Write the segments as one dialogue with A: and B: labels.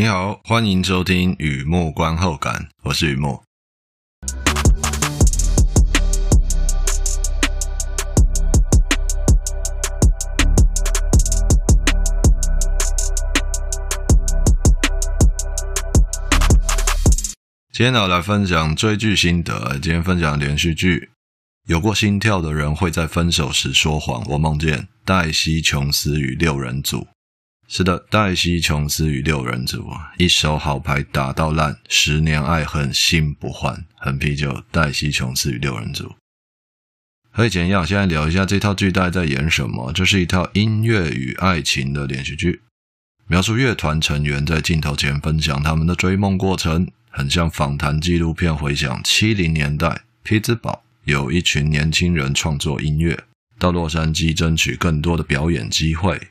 A: 你好，欢迎收听雨幕观后感，我是雨幕。今天呢，来分享追剧心得。今天分享连续剧，有过心跳的人会在分手时说谎。我梦见黛西·琼斯与六人组。是的，黛西·琼斯与六人组，一手好牌打到烂，十年爱恨心不换。横啤酒，黛西·琼斯与六人组。和以前一样，现在聊一下这套剧大概在演什么。这是一套音乐与爱情的连续剧，描述乐团成员在镜头前分享他们的追梦过程。很像访谈纪录片，回想七零年代，匹兹堡有一群年轻人创作音乐，到洛杉矶争取更多的表演机会，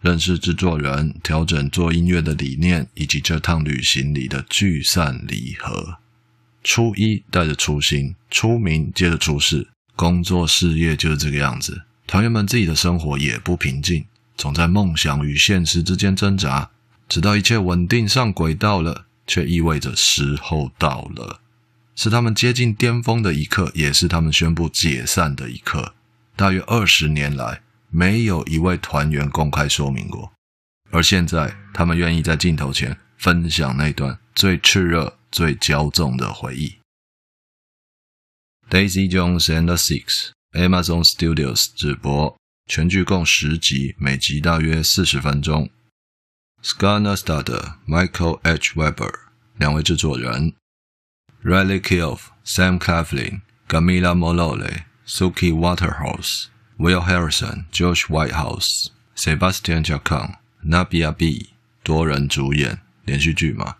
A: 认识制作人，调整做音乐的理念，以及这趟旅行里的聚散离合。初一带着初心，出名接着出事，工作事业就是这个样子。团员们自己的生活也不平静，总在梦想与现实之间挣扎，直到一切稳定上轨道了。却意味着时候到了，是他们接近巅峰的一刻，也是他们宣布解散的一刻。大约二十年来，没有一位团员公开说明过，而现在，他们愿意在镜头前分享那段最炽热、最骄纵的回忆。Daisy Jones and the Six，Amazon Studios 直播，全剧共十集，每集大约四十分钟。Scott Neustadter、Michael H. Weber 两位制作人，Riley Keough、Sam Claflin、Gamila Molole、Suki Waterhouse、Will Harrison、Josh Whitehouse、Sebastian Jacome、Nabia B 多人主演连续剧嘛。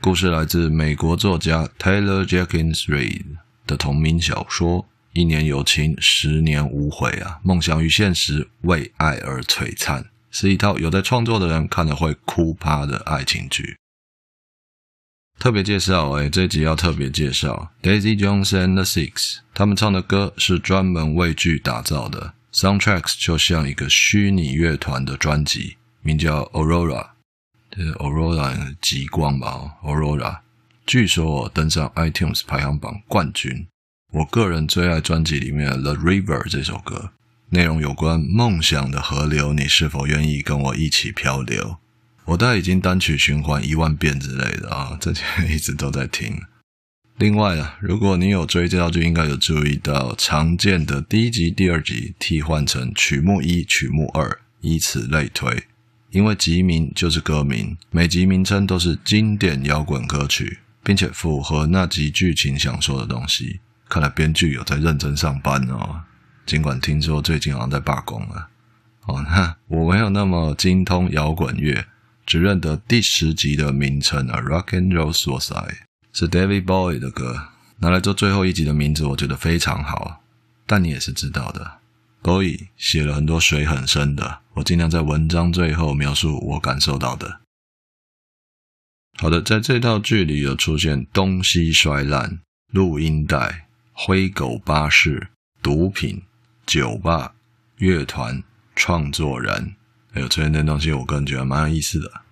A: 故事来自美国作家 Taylor Jenkins Reid 的同名小说《一年有情，十年无悔》啊，梦想与现实为爱而璀璨。是一套有在创作的人看了会哭趴的爱情剧。特别介绍，哎，这集要特别介绍 Daisy Jones and the Six，他们唱的歌是专门为剧打造的，Soundtracks 就像一个虚拟乐团的专辑，名叫 Aurora，这 Aurora 极光吧，Aurora，据说登上 iTunes 排行榜冠军。我个人最爱专辑里面 The River 这首歌。内容有关梦想的河流，你是否愿意跟我一起漂流？我大概已经单曲循环一万遍之类的啊，这几天一直都在听。另外啊，如果你有追这套剧，应该有注意到常见的第一集、第二集替换成曲目一、曲目二，以此类推。因为集名就是歌名，每集名称都是经典摇滚歌曲，并且符合那集剧情想说的东西。看来编剧有在认真上班哦。尽管听说最近好像在罢工了，哦，那我没有那么精通摇滚乐，只认得第十集的名称啊，《Rock and Roll Suicide》是 David Bowie 的歌，拿来做最后一集的名字，我觉得非常好。但你也是知道的，Bowie 写了很多水很深的，我尽量在文章最后描述我感受到的。好的，在这套剧里有出现东西摔烂、录音带、灰狗巴士、毒品。酒吧、乐团、创作人，还有这些东西，我个人觉得蛮有意思的。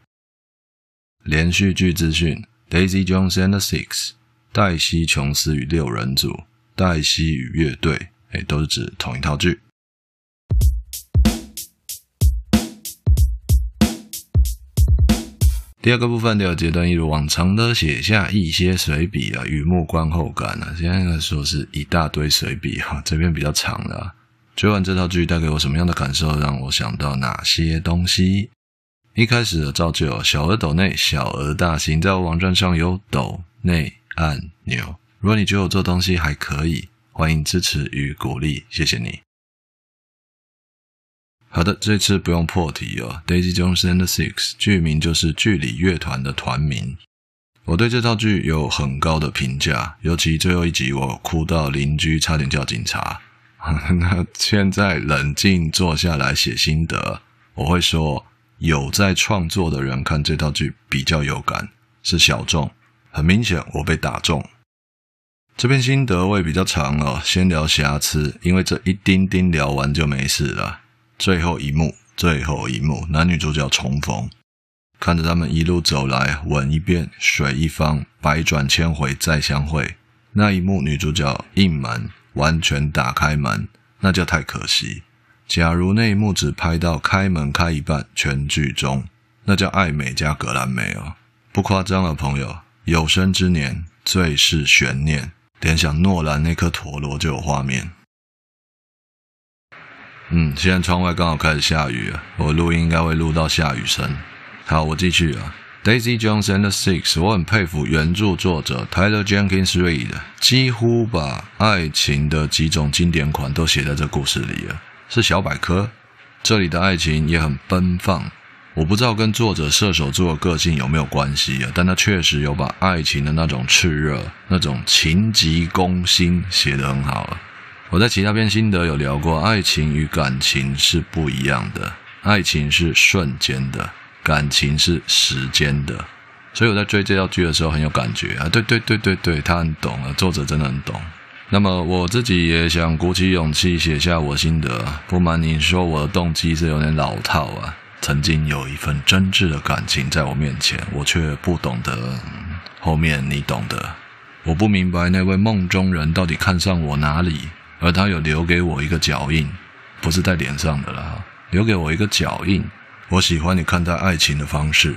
A: 连续剧资讯：Daisy Jones and the Six，黛西·琼斯与六人组，黛西与乐队，哎，都是指同一套剧。第二个部分，第二阶段，一如往常的写下一些随笔啊，雨幕观后感啊。现在说是一大堆随笔哈，这边比较长的啊。追完这套剧带给我什么样的感受？让我想到哪些东西？一开始的造就，小额抖内，小额大型，在我网站上有抖内按钮。如果你觉得我做东西还可以，欢迎支持与鼓励，谢谢你。好的，这次不用破题哦。Daisy Jones and the Six，剧名就是剧里乐团的团名。我对这套剧有很高的评价，尤其最后一集，我哭到邻居差点叫警察。那现在冷静坐下来写心得，我会说有在创作的人看这套剧比较有感，是小众，很明显我被打中。这篇心得会比较长哦，先聊瑕疵，因为这一丁丁聊完就没事了。最后一幕，最后一幕，男女主角重逢，看着他们一路走来，吻一遍，水一方，百转千回再相会。那一幕，女主角应门，完全打开门，那就太可惜。假如那一幕只拍到开门开一半，全剧终，那叫爱美加格兰美哦，不夸张了，朋友。有生之年最是悬念，联想诺兰那颗陀螺就有画面。嗯，现在窗外刚好开始下雨了，我录音应该会录到下雨声。好，我继续啊。Daisy Jones and the Six，我很佩服原著作者 Tyler Jenkins Reid，几乎把爱情的几种经典款都写在这故事里了，是小百科。这里的爱情也很奔放，我不知道跟作者射手座的个性有没有关系啊，但他确实有把爱情的那种炽热、那种情急攻心写得很好。我在其他篇心得有聊过，爱情与感情是不一样的，爱情是瞬间的。感情是时间的，所以我在追这套剧的时候很有感觉啊！对对对对对，他很懂啊，作者真的很懂。那么我自己也想鼓起勇气写下我心得。不瞒您说，我的动机是有点老套啊。曾经有一份真挚的感情在我面前，我却不懂得。后面你懂得。我不明白那位梦中人到底看上我哪里，而他有留给我一个脚印，不是在脸上的啦，留给我一个脚印。我喜欢你看待爱情的方式。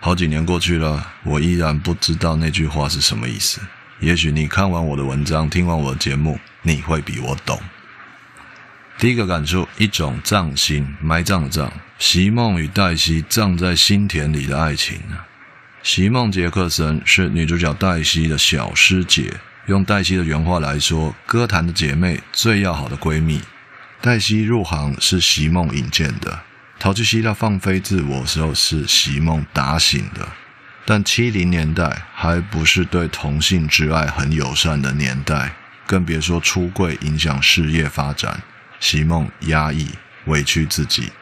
A: 好几年过去了，我依然不知道那句话是什么意思。也许你看完我的文章，听完我的节目，你会比我懂。第一个感触，一种葬心，埋葬的葬。席梦与黛西葬在心田里的爱情。席梦杰克森是女主角黛西的小师姐，用黛西的原话来说，歌坛的姐妹，最要好的闺蜜。黛西入行是席梦引荐的。逃去希腊放飞自我时候是席梦打醒的，但七零年代还不是对同性之爱很友善的年代，更别说出柜影响事业发展。席梦压抑委屈自己，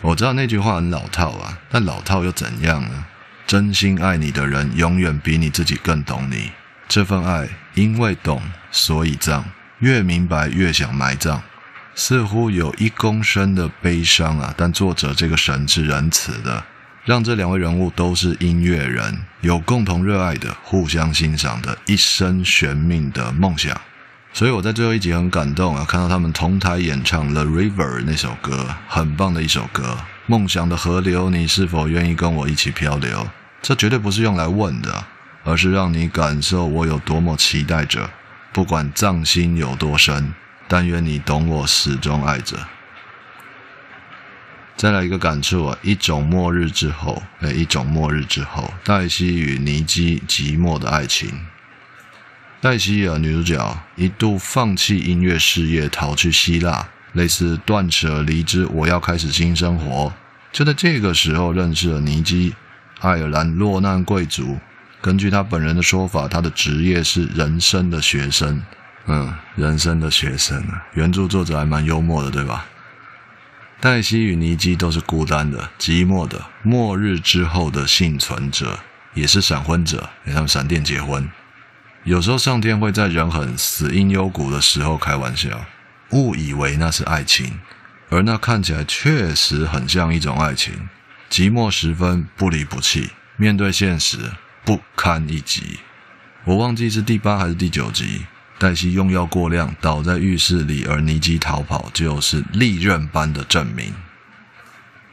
A: 我知道那句话很老套啊，但老套又怎样呢？真心爱你的人永远比你自己更懂你，这份爱因为懂所以葬，越明白越想埋葬。似乎有一公升的悲伤啊，但作者这个神是仁慈的，让这两位人物都是音乐人，有共同热爱的、互相欣赏的、一生悬命的梦想。所以我在最后一集很感动啊，看到他们同台演唱《The River》那首歌，很棒的一首歌。梦想的河流，你是否愿意跟我一起漂流？这绝对不是用来问的，而是让你感受我有多么期待着，不管藏心有多深。但愿你懂我，始终爱着。再来一个感触啊，一种末日之后，哎，一种末日之后，黛西与尼基寂寞的爱情。黛西啊，女主角一度放弃音乐事业，逃去希腊，类似断舍离之我要开始新生活。就在这个时候，认识了尼基，爱尔兰落难贵族。根据他本人的说法，他的职业是人生的学生。嗯，人生的学生啊，原著作者还蛮幽默的，对吧？黛西与尼基都是孤单的、寂寞的，末日之后的幸存者，也是闪婚者，给他们闪电结婚。有时候上天会在人很死因幽谷的时候开玩笑，误以为那是爱情，而那看起来确实很像一种爱情。寂寞时分不离不弃，面对现实不堪一击。我忘记是第八还是第九集。黛西用药过量，倒在浴室里，而尼基逃跑，就是利刃般的证明。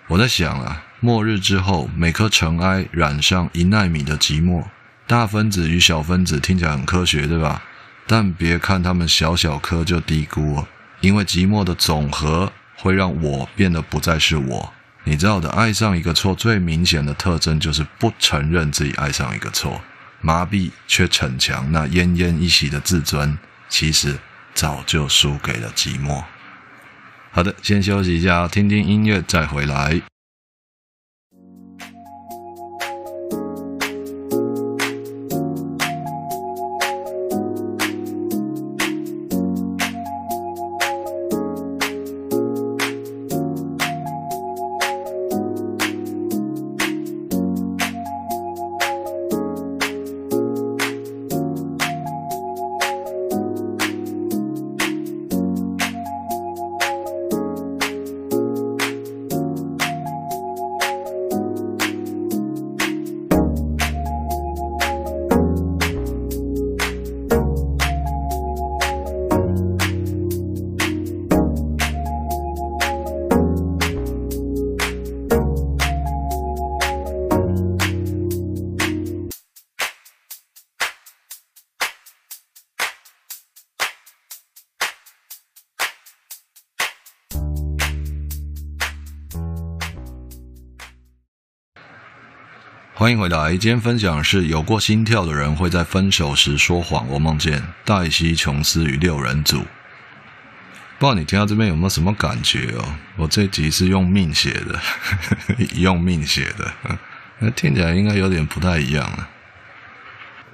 A: 我在想啊，末日之后，每颗尘埃染上一奈米的寂寞，大分子与小分子听起来很科学，对吧？但别看它们小小颗就低估了，因为寂寞的总和会让我变得不再是我。你知道的，爱上一个错最明显的特征就是不承认自己爱上一个错。麻痹却逞强，那奄奄一息的自尊，其实早就输给了寂寞。好的，先休息一下，听听音乐再回来。欢迎回来。今天分享是有过心跳的人会在分手时说谎。我梦见黛西·琼斯与六人组。不知道你听到这边有没有什么感觉哦？我这集是用命写的，用命写的，那听起来应该有点不太一样啊。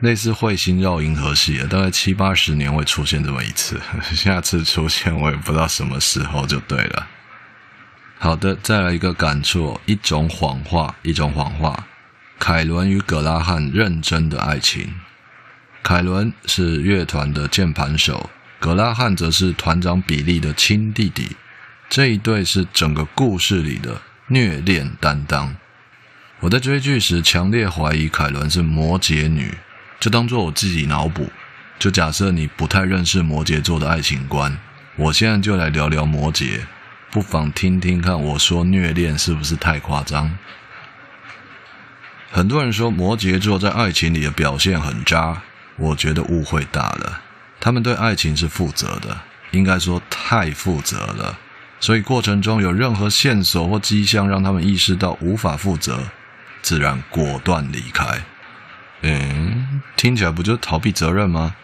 A: 类似彗星绕银河系啊，大概七八十年会出现这么一次，下次出现我也不知道什么时候就对了。好的，再来一个感触：一种谎话，一种谎话。凯伦与葛拉汉认真的爱情。凯伦是乐团的键盘手，葛拉汉则是团长比利的亲弟弟。这一对是整个故事里的虐恋担当。我在追剧时强烈怀疑凯伦是摩羯女，就当做我自己脑补。就假设你不太认识摩羯座的爱情观，我现在就来聊聊摩羯，不妨听听看我说虐恋是不是太夸张。很多人说摩羯座在爱情里的表现很渣，我觉得误会大了。他们对爱情是负责的，应该说太负责了。所以过程中有任何线索或迹象让他们意识到无法负责，自然果断离开。嗯，听起来不就逃避责任吗？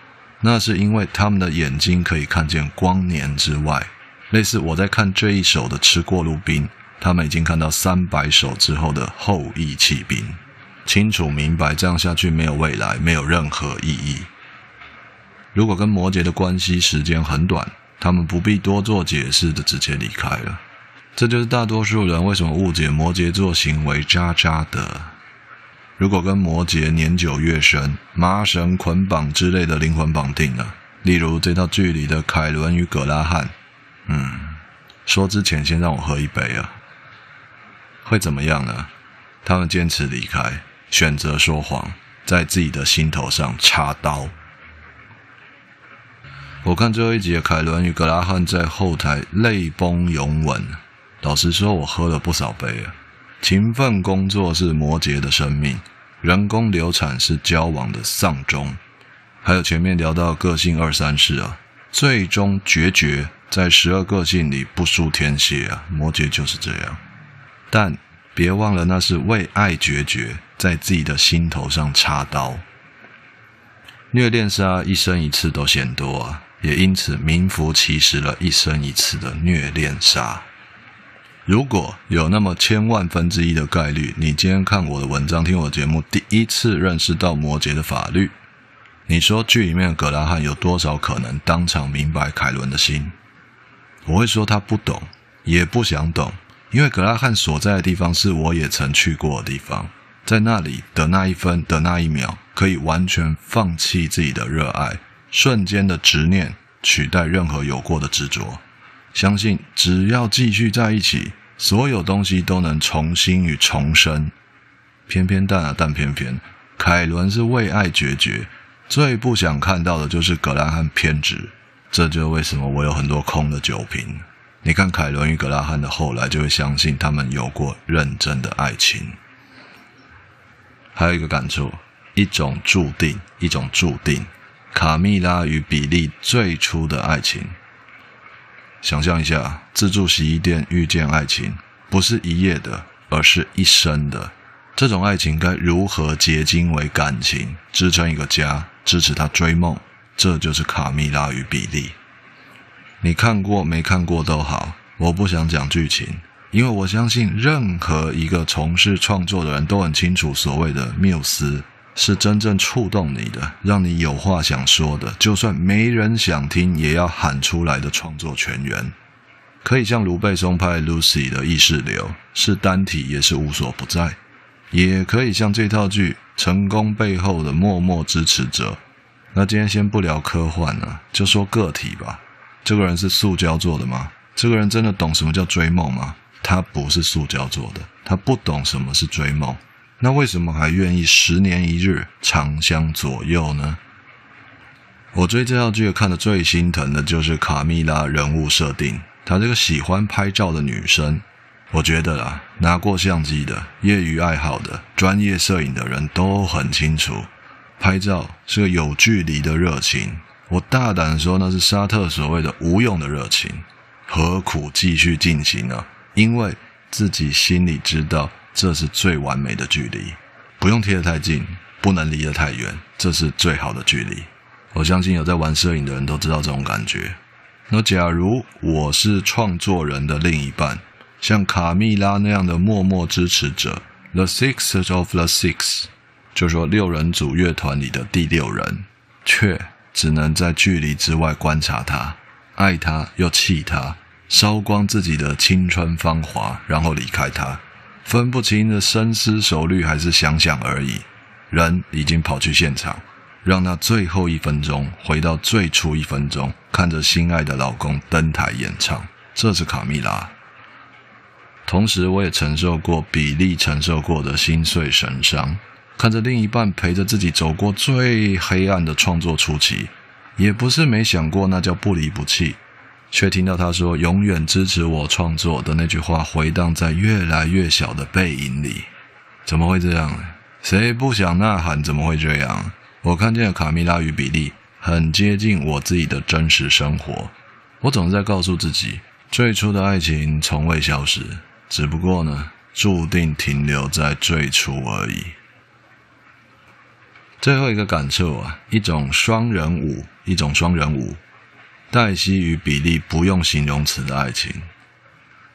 A: 那是因为他们的眼睛可以看见光年之外，类似我在看这一首的《吃过路兵》，他们已经看到三百首之后的后羿弃兵。清楚明白，这样下去没有未来，没有任何意义。如果跟摩羯的关系时间很短，他们不必多做解释的直接离开了。这就是大多数人为什么误解摩羯座行为渣渣的。如果跟摩羯年久月深，麻绳捆绑之类的灵魂绑定了，例如这套剧里的凯伦与葛拉汉，嗯，说之前先让我喝一杯啊，会怎么样呢？他们坚持离开。选择说谎，在自己的心头上插刀。我看最后一集的凯伦与格拉汉在后台泪崩拥吻。老实说，我喝了不少杯啊。勤奋工作是摩羯的生命，人工流产是交往的丧钟。还有前面聊到个性二三事啊，最终决绝在十二个性里不输天蝎啊，摩羯就是这样。但别忘了，那是为爱决绝。在自己的心头上插刀，虐恋杀一生一次都嫌多啊，也因此名副其实了一生一次的虐恋杀。如果有那么千万分之一的概率，你今天看我的文章、听我的节目，第一次认识到摩羯的法律，你说剧里面的葛拉汉有多少可能当场明白凯伦的心？我会说他不懂，也不想懂，因为葛拉汉所在的地方是我也曾去过的地方。在那里的那一分的那一秒，可以完全放弃自己的热爱，瞬间的执念取代任何有过的执着。相信只要继续在一起，所有东西都能重新与重生。偏偏但啊，但偏偏，凯伦是为爱决绝，最不想看到的就是葛拉汉偏执。这就为什么我有很多空的酒瓶。你看凯伦与葛拉汉的后来，就会相信他们有过认真的爱情。还有一个感触，一种注定，一种注定。卡蜜拉与比利最初的爱情，想象一下，自助洗衣店遇见爱情，不是一夜的，而是一生的。这种爱情该如何结晶为感情，支撑一个家，支持他追梦？这就是卡蜜拉与比利。你看过没看过都好，我不想讲剧情。因为我相信，任何一个从事创作的人都很清楚，所谓的缪斯是真正触动你的，让你有话想说的，就算没人想听，也要喊出来的创作全员。可以像卢贝松拍 Lucy 的意识流，是单体也是无所不在；也可以像这套剧成功背后的默默支持者。那今天先不聊科幻了，就说个体吧。这个人是塑胶做的吗？这个人真的懂什么叫追梦吗？他不是塑胶做的，他不懂什么是追梦，那为什么还愿意十年一日长相左右呢？我追这套剧看的最心疼的就是卡蜜拉人物设定，她这个喜欢拍照的女生，我觉得啊，拿过相机的、业余爱好的、专业摄影的人都很清楚，拍照是个有距离的热情。我大胆说，那是沙特所谓的无用的热情，何苦继续进行呢？因为自己心里知道这是最完美的距离，不用贴得太近，不能离得太远，这是最好的距离。我相信有在玩摄影的人都知道这种感觉。那假如我是创作人的另一半，像卡蜜拉那样的默默支持者，The Sixth of the Six，就说六人组乐团里的第六人，却只能在距离之外观察他，爱他又气他，烧光自己的青春芳华，然后离开他，分不清的深思熟虑还是想想而已，人已经跑去现场。让那最后一分钟回到最初一分钟，看着心爱的老公登台演唱，这是卡蜜拉。同时，我也承受过比利承受过的心碎神伤，看着另一半陪着自己走过最黑暗的创作初期，也不是没想过那叫不离不弃，却听到他说永远支持我创作的那句话回荡在越来越小的背影里。怎么会这样呢？谁不想呐喊？怎么会这样？我看见了卡蜜拉与比利，很接近我自己的真实生活。我总是在告诉自己，最初的爱情从未消失，只不过呢，注定停留在最初而已。最后一个感受啊，一种双人舞，一种双人舞。黛西与比利不用形容词的爱情。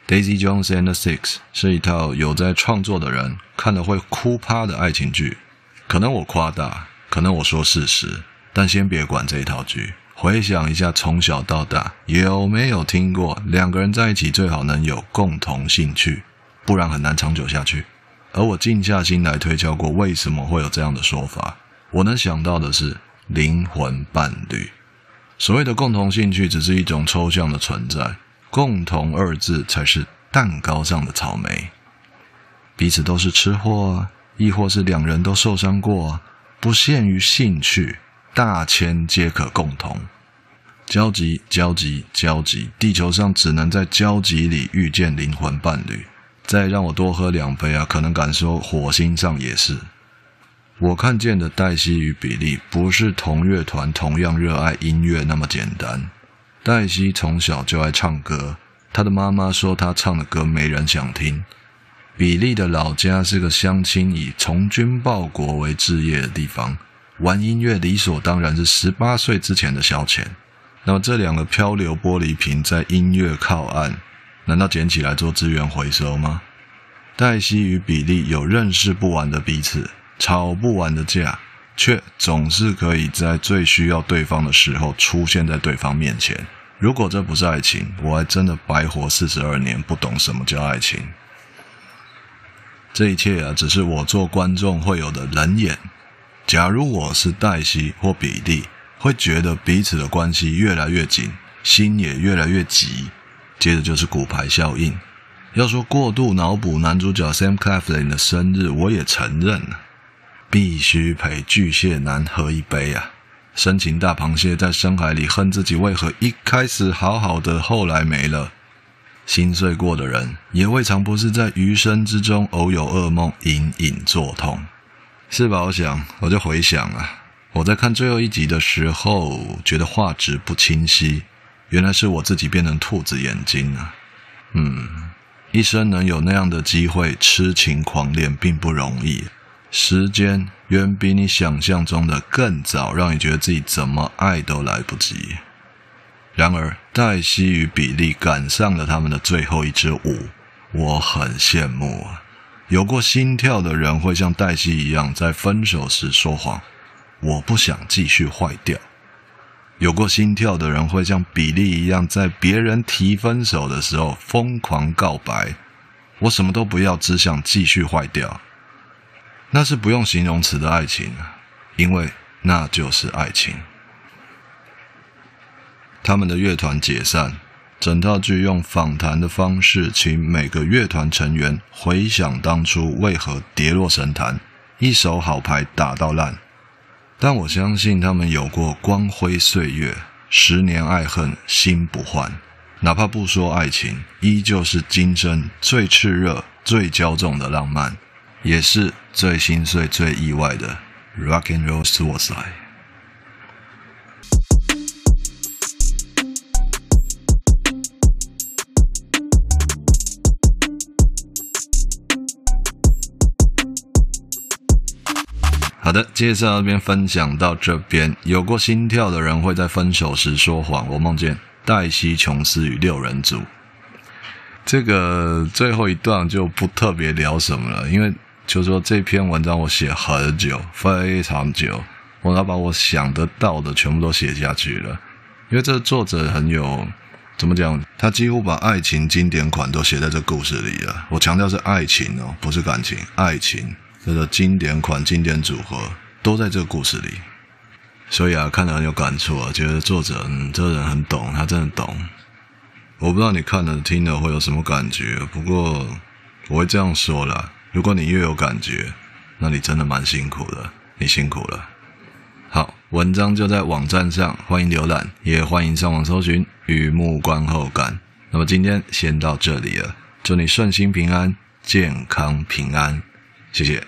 A: Daisy Jones and the Six 是一套有在创作的人看了会哭趴的爱情剧，可能我夸大。可能我说事实，但先别管这一套剧。回想一下，从小到大有没有听过两个人在一起最好能有共同兴趣，不然很难长久下去。而我静下心来推敲过，为什么会有这样的说法？我能想到的是灵魂伴侣。所谓的共同兴趣只是一种抽象的存在，共同二字才是蛋糕上的草莓。彼此都是吃货，亦或是两人都受伤过。不限于兴趣，大千皆可共同。交集，交集，交集。地球上只能在交集里遇见灵魂伴侣。再让我多喝两杯啊，可能敢说火星上也是。我看见的黛西与比利，不是同乐团、同样热爱音乐那么简单。黛西从小就爱唱歌，她的妈妈说她唱的歌没人想听。比利的老家是个乡亲以从军报国为志业的地方，玩音乐理所当然是十八岁之前的消遣。那么这两个漂流玻璃瓶在音乐靠岸，难道捡起来做资源回收吗？黛西与比利有认识不完的彼此，吵不完的架，却总是可以在最需要对方的时候出现在对方面前。如果这不是爱情，我还真的白活四十二年，不懂什么叫爱情。这一切啊，只是我做观众会有的冷眼。假如我是黛西或比利，会觉得彼此的关系越来越紧，心也越来越急。接着就是骨牌效应。要说过度脑补男主角 Sam Claflin 的生日，我也承认，必须陪巨蟹男喝一杯啊！深情大螃蟹在深海里恨自己为何一开始好好的，后来没了。心碎过的人，也未尝不是在余生之中偶有噩梦，隐隐作痛，是吧？我想，我就回想啊，我在看最后一集的时候，觉得画质不清晰，原来是我自己变成兔子眼睛啊。嗯，一生能有那样的机会痴情狂恋，并不容易，时间远比你想象中的更早，让你觉得自己怎么爱都来不及。然而，黛西与比利赶上了他们的最后一支舞，我很羡慕啊！有过心跳的人会像黛西一样，在分手时说谎，我不想继续坏掉；有过心跳的人会像比利一样，在别人提分手的时候疯狂告白，我什么都不要，只想继续坏掉。那是不用形容词的爱情，因为那就是爱情。他们的乐团解散，整套剧用访谈的方式，请每个乐团成员回想当初为何跌落神坛，一手好牌打到烂。但我相信他们有过光辉岁月，十年爱恨心不换，哪怕不说爱情，依旧是今生最炽热、最骄纵的浪漫，也是最心碎、最意外的 Rock and Roll Suicide。好的，介绍这边分享到这边。有过心跳的人会在分手时说谎。我梦见黛西·琼斯与六人组。这个最后一段就不特别聊什么了，因为就是说这篇文章我写很久，非常久，我要把我想得到的全部都写下去了。因为这个作者很有怎么讲，他几乎把爱情经典款都写在这故事里了。我强调是爱情哦，不是感情，爱情。这个经典款、经典组合都在这个故事里，所以啊，看得很有感触啊，觉得作者嗯，这个人很懂，他真的懂。我不知道你看了听了会有什么感觉，不过我会这样说啦：如果你越有感觉，那你真的蛮辛苦的，你辛苦了。好，文章就在网站上，欢迎浏览，也欢迎上网搜寻《雨幕观后感》。那么今天先到这里了，祝你顺心平安、健康平安，谢谢。